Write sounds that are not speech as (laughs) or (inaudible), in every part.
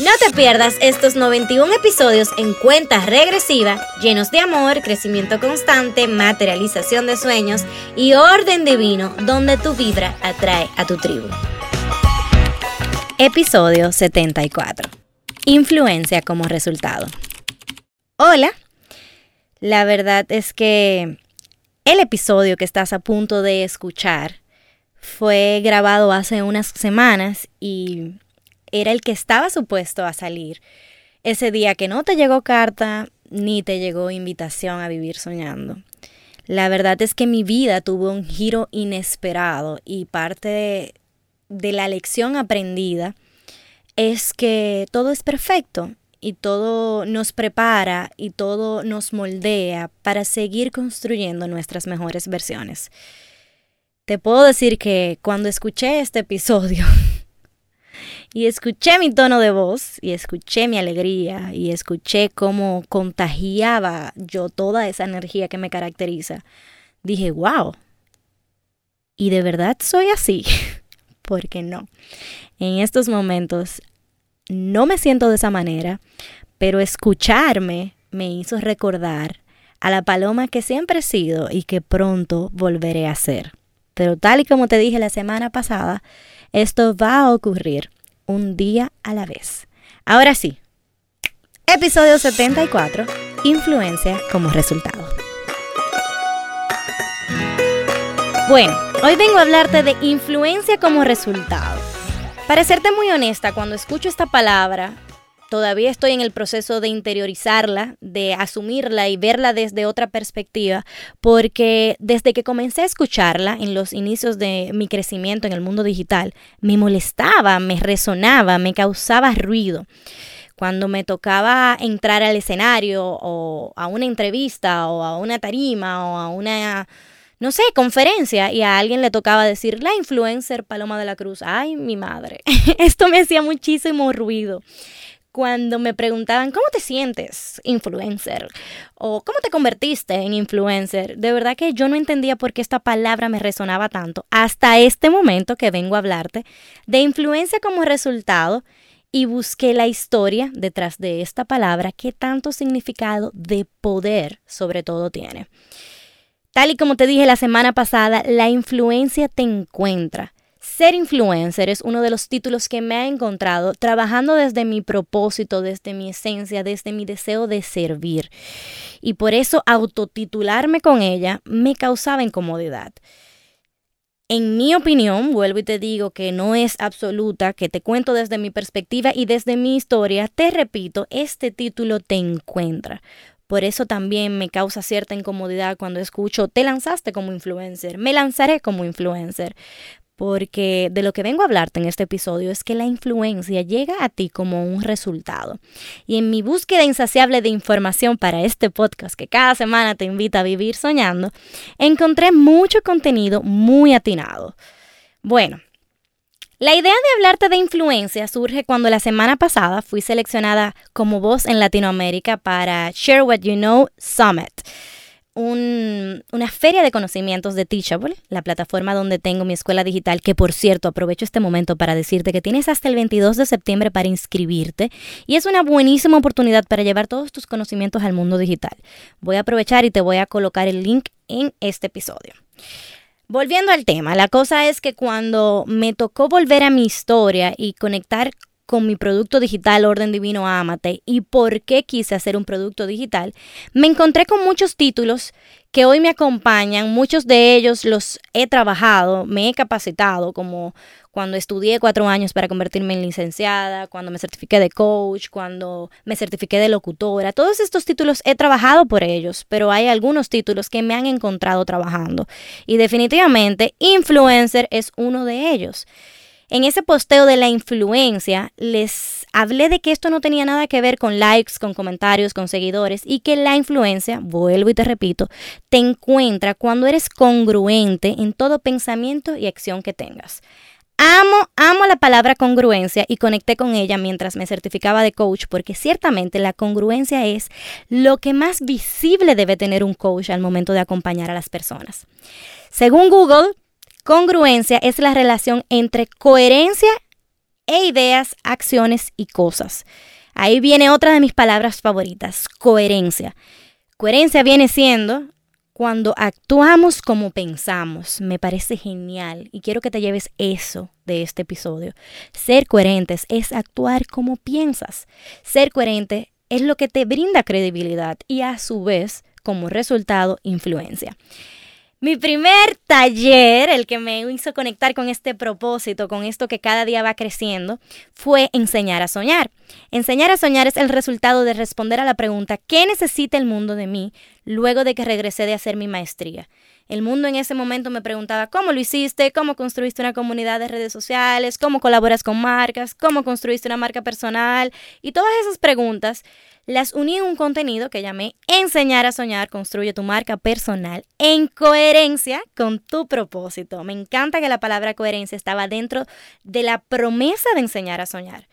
No te pierdas estos 91 episodios en cuenta regresiva, llenos de amor, crecimiento constante, materialización de sueños y orden divino, donde tu vibra atrae a tu tribu. Episodio 74. Influencia como resultado. Hola. La verdad es que el episodio que estás a punto de escuchar fue grabado hace unas semanas y era el que estaba supuesto a salir ese día que no te llegó carta ni te llegó invitación a vivir soñando. La verdad es que mi vida tuvo un giro inesperado y parte de, de la lección aprendida es que todo es perfecto y todo nos prepara y todo nos moldea para seguir construyendo nuestras mejores versiones. Te puedo decir que cuando escuché este episodio (laughs) y escuché mi tono de voz y escuché mi alegría y escuché cómo contagiaba yo toda esa energía que me caracteriza, dije, wow. Y de verdad soy así. (laughs) ¿Por qué no? En estos momentos no me siento de esa manera, pero escucharme me hizo recordar a la paloma que siempre he sido y que pronto volveré a ser. Pero tal y como te dije la semana pasada, esto va a ocurrir un día a la vez. Ahora sí, episodio 74, influencia como resultado. Bueno, hoy vengo a hablarte de influencia como resultado. Para serte muy honesta, cuando escucho esta palabra, todavía estoy en el proceso de interiorizarla, de asumirla y verla desde otra perspectiva, porque desde que comencé a escucharla en los inicios de mi crecimiento en el mundo digital, me molestaba, me resonaba, me causaba ruido. Cuando me tocaba entrar al escenario o a una entrevista o a una tarima o a una no sé, conferencia y a alguien le tocaba decir la influencer Paloma de la Cruz. Ay, mi madre. (laughs) Esto me hacía muchísimo ruido cuando me preguntaban, ¿cómo te sientes influencer? O ¿cómo te convertiste en influencer? De verdad que yo no entendía por qué esta palabra me resonaba tanto hasta este momento que vengo a hablarte de influencia como resultado y busqué la historia detrás de esta palabra que tanto significado de poder sobre todo tiene. Tal y como te dije la semana pasada, la influencia te encuentra ser influencer es uno de los títulos que me ha encontrado trabajando desde mi propósito, desde mi esencia, desde mi deseo de servir. Y por eso autotitularme con ella me causaba incomodidad. En mi opinión, vuelvo y te digo que no es absoluta, que te cuento desde mi perspectiva y desde mi historia, te repito, este título te encuentra. Por eso también me causa cierta incomodidad cuando escucho, te lanzaste como influencer, me lanzaré como influencer porque de lo que vengo a hablarte en este episodio es que la influencia llega a ti como un resultado. Y en mi búsqueda insaciable de información para este podcast que cada semana te invita a vivir soñando, encontré mucho contenido muy atinado. Bueno, la idea de hablarte de influencia surge cuando la semana pasada fui seleccionada como voz en Latinoamérica para Share What You Know Summit una feria de conocimientos de Teachable, la plataforma donde tengo mi escuela digital, que por cierto aprovecho este momento para decirte que tienes hasta el 22 de septiembre para inscribirte y es una buenísima oportunidad para llevar todos tus conocimientos al mundo digital. Voy a aprovechar y te voy a colocar el link en este episodio. Volviendo al tema, la cosa es que cuando me tocó volver a mi historia y conectar con mi producto digital Orden Divino Amate y por qué quise hacer un producto digital, me encontré con muchos títulos que hoy me acompañan, muchos de ellos los he trabajado, me he capacitado, como cuando estudié cuatro años para convertirme en licenciada, cuando me certifiqué de coach, cuando me certifiqué de locutora, todos estos títulos he trabajado por ellos, pero hay algunos títulos que me han encontrado trabajando. Y definitivamente influencer es uno de ellos. En ese posteo de la influencia les hablé de que esto no tenía nada que ver con likes, con comentarios, con seguidores y que la influencia, vuelvo y te repito, te encuentra cuando eres congruente en todo pensamiento y acción que tengas. Amo, amo la palabra congruencia y conecté con ella mientras me certificaba de coach porque ciertamente la congruencia es lo que más visible debe tener un coach al momento de acompañar a las personas. Según Google, Congruencia es la relación entre coherencia e ideas, acciones y cosas. Ahí viene otra de mis palabras favoritas, coherencia. Coherencia viene siendo cuando actuamos como pensamos. Me parece genial y quiero que te lleves eso de este episodio. Ser coherentes es actuar como piensas. Ser coherente es lo que te brinda credibilidad y a su vez, como resultado, influencia. Mi primer taller, el que me hizo conectar con este propósito, con esto que cada día va creciendo, fue enseñar a soñar. Enseñar a soñar es el resultado de responder a la pregunta ¿qué necesita el mundo de mí luego de que regresé de hacer mi maestría? El mundo en ese momento me preguntaba cómo lo hiciste, cómo construiste una comunidad de redes sociales, cómo colaboras con marcas, cómo construiste una marca personal y todas esas preguntas las uní en un contenido que llamé Enseñar a soñar, construye tu marca personal en coherencia con tu propósito. Me encanta que la palabra coherencia estaba dentro de la promesa de enseñar a soñar.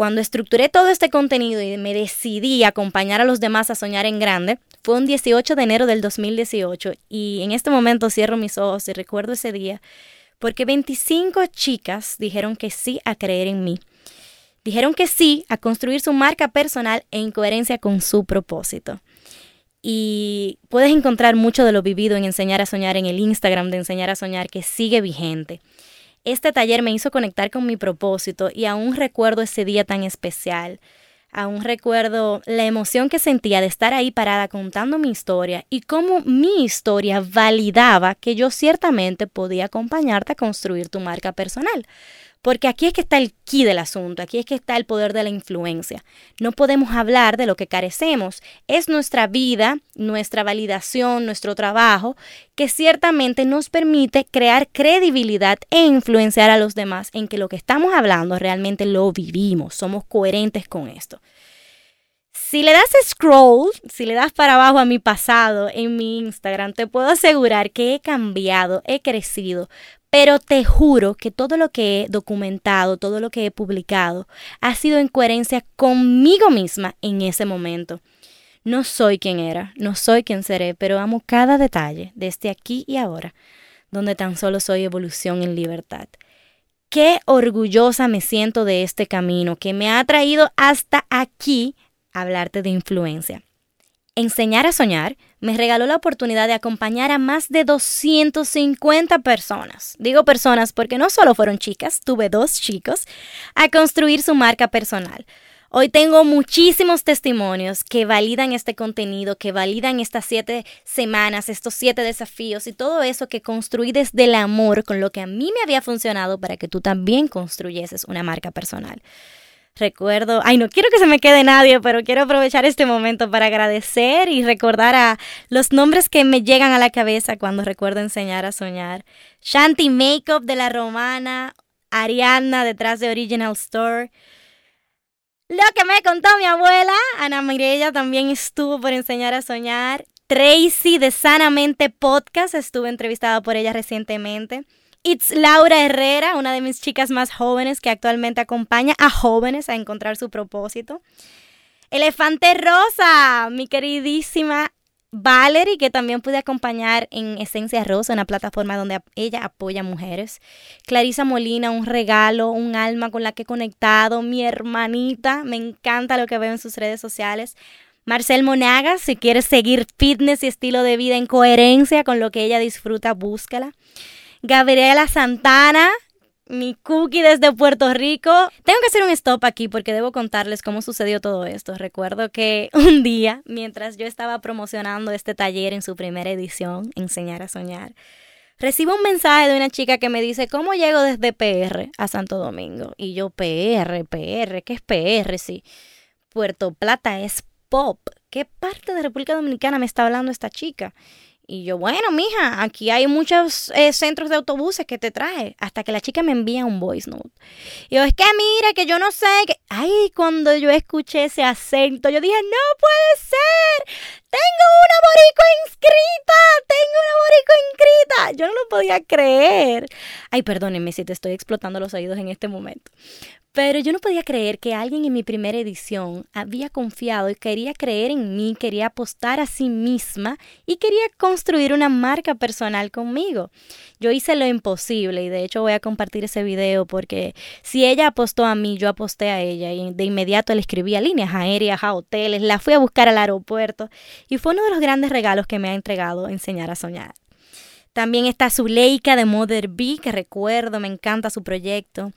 Cuando estructuré todo este contenido y me decidí acompañar a los demás a soñar en grande, fue un 18 de enero del 2018 y en este momento cierro mis ojos y recuerdo ese día porque 25 chicas dijeron que sí a creer en mí dijeron que sí a construir su marca personal en coherencia con su propósito. Y puedes encontrar mucho de lo vivido en Enseñar a Soñar en el Instagram de Enseñar a Soñar que sigue vigente. Este taller me hizo conectar con mi propósito y aún recuerdo ese día tan especial. Aún recuerdo la emoción que sentía de estar ahí parada contando mi historia y cómo mi historia validaba que yo ciertamente podía acompañarte a construir tu marca personal. Porque aquí es que está el key del asunto, aquí es que está el poder de la influencia. No podemos hablar de lo que carecemos. Es nuestra vida, nuestra validación, nuestro trabajo, que ciertamente nos permite crear credibilidad e influenciar a los demás en que lo que estamos hablando realmente lo vivimos, somos coherentes con esto. Si le das scroll, si le das para abajo a mi pasado en mi Instagram, te puedo asegurar que he cambiado, he crecido, pero te juro que todo lo que he documentado, todo lo que he publicado, ha sido en coherencia conmigo misma en ese momento. No soy quien era, no soy quien seré, pero amo cada detalle, desde aquí y ahora, donde tan solo soy evolución en libertad. Qué orgullosa me siento de este camino que me ha traído hasta aquí hablarte de influencia. Enseñar a soñar me regaló la oportunidad de acompañar a más de 250 personas. Digo personas porque no solo fueron chicas, tuve dos chicos, a construir su marca personal. Hoy tengo muchísimos testimonios que validan este contenido, que validan estas siete semanas, estos siete desafíos y todo eso que construí desde el amor con lo que a mí me había funcionado para que tú también construyeses una marca personal. Recuerdo, ay, no quiero que se me quede nadie, pero quiero aprovechar este momento para agradecer y recordar a los nombres que me llegan a la cabeza cuando recuerdo enseñar a soñar. Shanti Makeup de la Romana, Ariana detrás de Original Store. Lo que me contó mi abuela, Ana Mirella también estuvo por enseñar a soñar. Tracy de Sanamente Podcast, estuve entrevistada por ella recientemente. It's Laura Herrera, una de mis chicas más jóvenes que actualmente acompaña a jóvenes a encontrar su propósito. Elefante Rosa, mi queridísima Valerie, que también pude acompañar en Esencia Rosa, una plataforma donde ella apoya mujeres. Clarisa Molina, un regalo, un alma con la que he conectado, mi hermanita, me encanta lo que veo en sus redes sociales. Marcel Monagas, si quieres seguir fitness y estilo de vida en coherencia con lo que ella disfruta, búscala. Gabriela Santana, mi cookie desde Puerto Rico. Tengo que hacer un stop aquí porque debo contarles cómo sucedió todo esto. Recuerdo que (laughs) un día, mientras yo estaba promocionando este taller en su primera edición, Enseñar a Soñar, recibo un mensaje de una chica que me dice, ¿cómo llego desde PR a Santo Domingo? Y yo, PR, PR, ¿qué es PR? Sí, Puerto Plata es pop. ¿Qué parte de República Dominicana me está hablando esta chica? Y yo, bueno, mija, aquí hay muchos eh, centros de autobuses que te trae. Hasta que la chica me envía un voice note. Y yo, es que mira, que yo no sé. Que... Ay, cuando yo escuché ese acento, yo dije, no puede ser. Tengo una boricua inscrita. Tengo una boricua inscrita. Yo no lo podía creer. Ay, perdónenme si te estoy explotando los oídos en este momento. Pero yo no podía creer que alguien en mi primera edición había confiado y quería creer en mí, quería apostar a sí misma y quería construir una marca personal conmigo. Yo hice lo imposible y de hecho voy a compartir ese video porque si ella apostó a mí, yo aposté a ella y de inmediato le escribí a líneas aéreas, a hoteles, la fui a buscar al aeropuerto y fue uno de los grandes regalos que me ha entregado enseñar a soñar. También está Zuleika de Mother B, que recuerdo, me encanta su proyecto.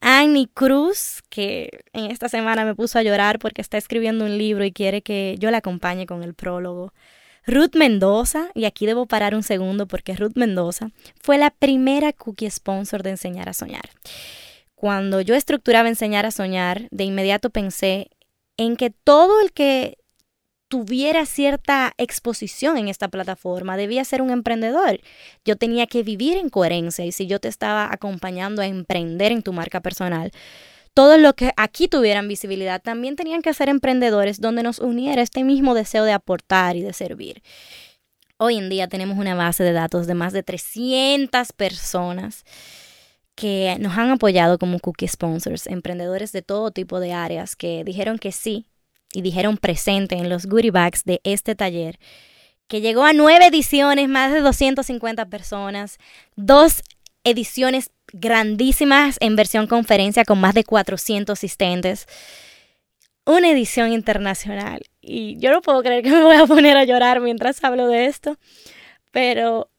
Annie Cruz, que en esta semana me puso a llorar porque está escribiendo un libro y quiere que yo la acompañe con el prólogo. Ruth Mendoza, y aquí debo parar un segundo porque Ruth Mendoza fue la primera cookie sponsor de Enseñar a Soñar. Cuando yo estructuraba Enseñar a Soñar, de inmediato pensé en que todo el que tuviera cierta exposición en esta plataforma, debía ser un emprendedor. Yo tenía que vivir en coherencia y si yo te estaba acompañando a emprender en tu marca personal, todos los que aquí tuvieran visibilidad también tenían que ser emprendedores donde nos uniera este mismo deseo de aportar y de servir. Hoy en día tenemos una base de datos de más de 300 personas que nos han apoyado como cookie sponsors, emprendedores de todo tipo de áreas que dijeron que sí y dijeron presente en los goodie bags de este taller, que llegó a nueve ediciones, más de 250 personas, dos ediciones grandísimas en versión conferencia con más de 400 asistentes, una edición internacional. Y yo no puedo creer que me voy a poner a llorar mientras hablo de esto, pero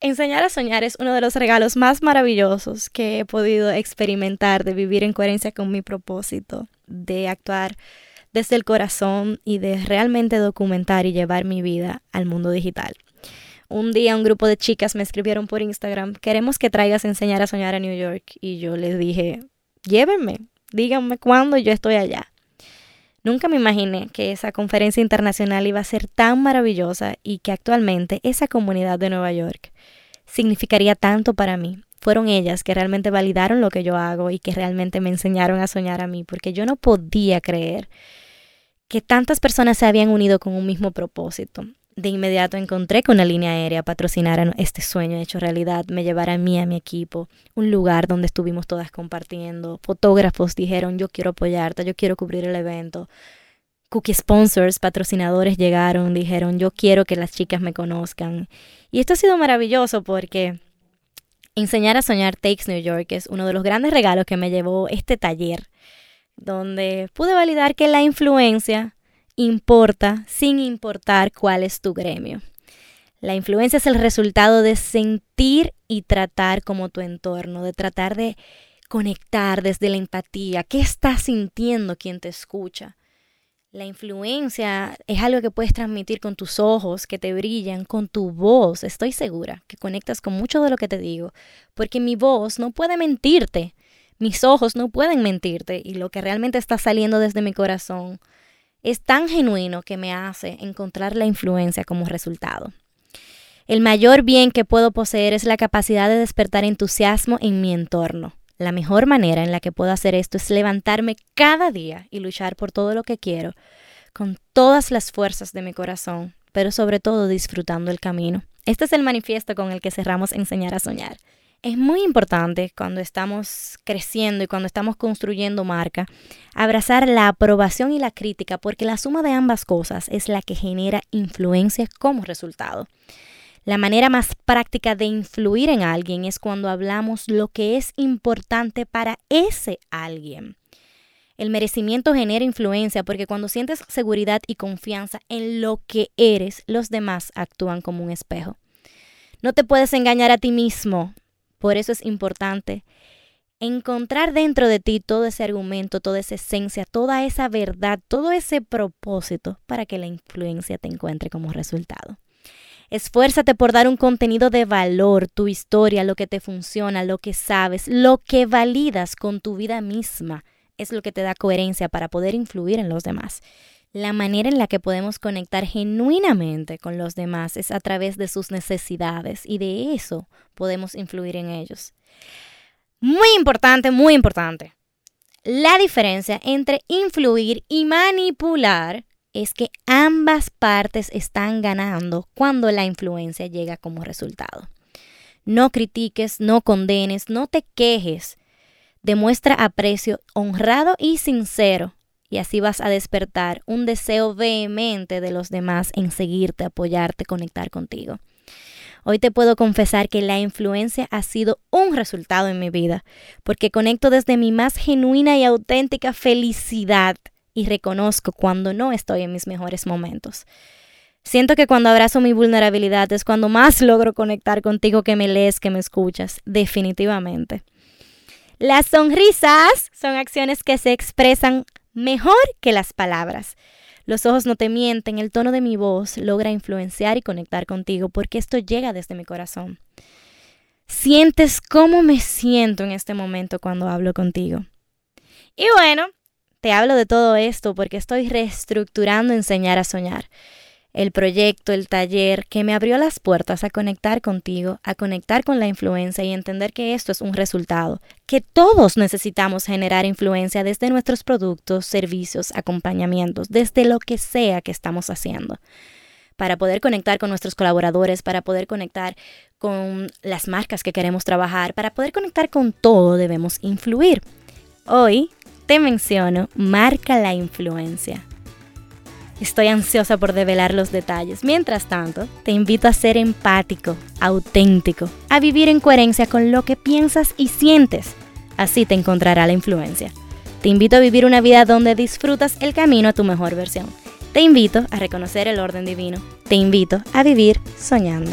enseñar a soñar es uno de los regalos más maravillosos que he podido experimentar de vivir en coherencia con mi propósito, de actuar desde el corazón y de realmente documentar y llevar mi vida al mundo digital. Un día un grupo de chicas me escribieron por Instagram, queremos que traigas a enseñar a soñar a New York. Y yo les dije, llévenme, díganme cuándo yo estoy allá. Nunca me imaginé que esa conferencia internacional iba a ser tan maravillosa y que actualmente esa comunidad de Nueva York significaría tanto para mí. Fueron ellas que realmente validaron lo que yo hago y que realmente me enseñaron a soñar a mí, porque yo no podía creer que tantas personas se habían unido con un mismo propósito. De inmediato encontré que una línea aérea patrocinara este sueño hecho realidad, me llevara a mí, a mi equipo, un lugar donde estuvimos todas compartiendo. Fotógrafos dijeron, yo quiero apoyarte, yo quiero cubrir el evento. Cookie sponsors, patrocinadores llegaron, dijeron, yo quiero que las chicas me conozcan. Y esto ha sido maravilloso porque enseñar a soñar Takes New York es uno de los grandes regalos que me llevó este taller donde pude validar que la influencia importa sin importar cuál es tu gremio. La influencia es el resultado de sentir y tratar como tu entorno, de tratar de conectar desde la empatía. ¿Qué está sintiendo quien te escucha? La influencia es algo que puedes transmitir con tus ojos, que te brillan, con tu voz. Estoy segura que conectas con mucho de lo que te digo, porque mi voz no puede mentirte. Mis ojos no pueden mentirte y lo que realmente está saliendo desde mi corazón es tan genuino que me hace encontrar la influencia como resultado. El mayor bien que puedo poseer es la capacidad de despertar entusiasmo en mi entorno. La mejor manera en la que puedo hacer esto es levantarme cada día y luchar por todo lo que quiero, con todas las fuerzas de mi corazón, pero sobre todo disfrutando el camino. Este es el manifiesto con el que cerramos Enseñar a Soñar. Es muy importante cuando estamos creciendo y cuando estamos construyendo marca, abrazar la aprobación y la crítica porque la suma de ambas cosas es la que genera influencia como resultado. La manera más práctica de influir en alguien es cuando hablamos lo que es importante para ese alguien. El merecimiento genera influencia porque cuando sientes seguridad y confianza en lo que eres, los demás actúan como un espejo. No te puedes engañar a ti mismo, por eso es importante encontrar dentro de ti todo ese argumento, toda esa esencia, toda esa verdad, todo ese propósito para que la influencia te encuentre como resultado. Esfuérzate por dar un contenido de valor, tu historia, lo que te funciona, lo que sabes, lo que validas con tu vida misma. Es lo que te da coherencia para poder influir en los demás. La manera en la que podemos conectar genuinamente con los demás es a través de sus necesidades y de eso podemos influir en ellos. Muy importante, muy importante. La diferencia entre influir y manipular es que ambas partes están ganando cuando la influencia llega como resultado. No critiques, no condenes, no te quejes. Demuestra aprecio honrado y sincero y así vas a despertar un deseo vehemente de los demás en seguirte, apoyarte, conectar contigo. Hoy te puedo confesar que la influencia ha sido un resultado en mi vida, porque conecto desde mi más genuina y auténtica felicidad y reconozco cuando no estoy en mis mejores momentos. Siento que cuando abrazo mi vulnerabilidad es cuando más logro conectar contigo que me lees, que me escuchas, definitivamente. Las sonrisas son acciones que se expresan mejor que las palabras. Los ojos no te mienten, el tono de mi voz logra influenciar y conectar contigo porque esto llega desde mi corazón. Sientes cómo me siento en este momento cuando hablo contigo. Y bueno, te hablo de todo esto porque estoy reestructurando Enseñar a Soñar el proyecto, el taller, que me abrió las puertas a conectar contigo, a conectar con la influencia y entender que esto es un resultado, que todos necesitamos generar influencia desde nuestros productos, servicios, acompañamientos, desde lo que sea que estamos haciendo para poder conectar con nuestros colaboradores, para poder conectar con las marcas que queremos trabajar, para poder conectar con todo debemos influir. Hoy te menciono Marca la Influencia. Estoy ansiosa por develar los detalles. Mientras tanto, te invito a ser empático, auténtico, a vivir en coherencia con lo que piensas y sientes. Así te encontrará la influencia. Te invito a vivir una vida donde disfrutas el camino a tu mejor versión. Te invito a reconocer el orden divino. Te invito a vivir soñando.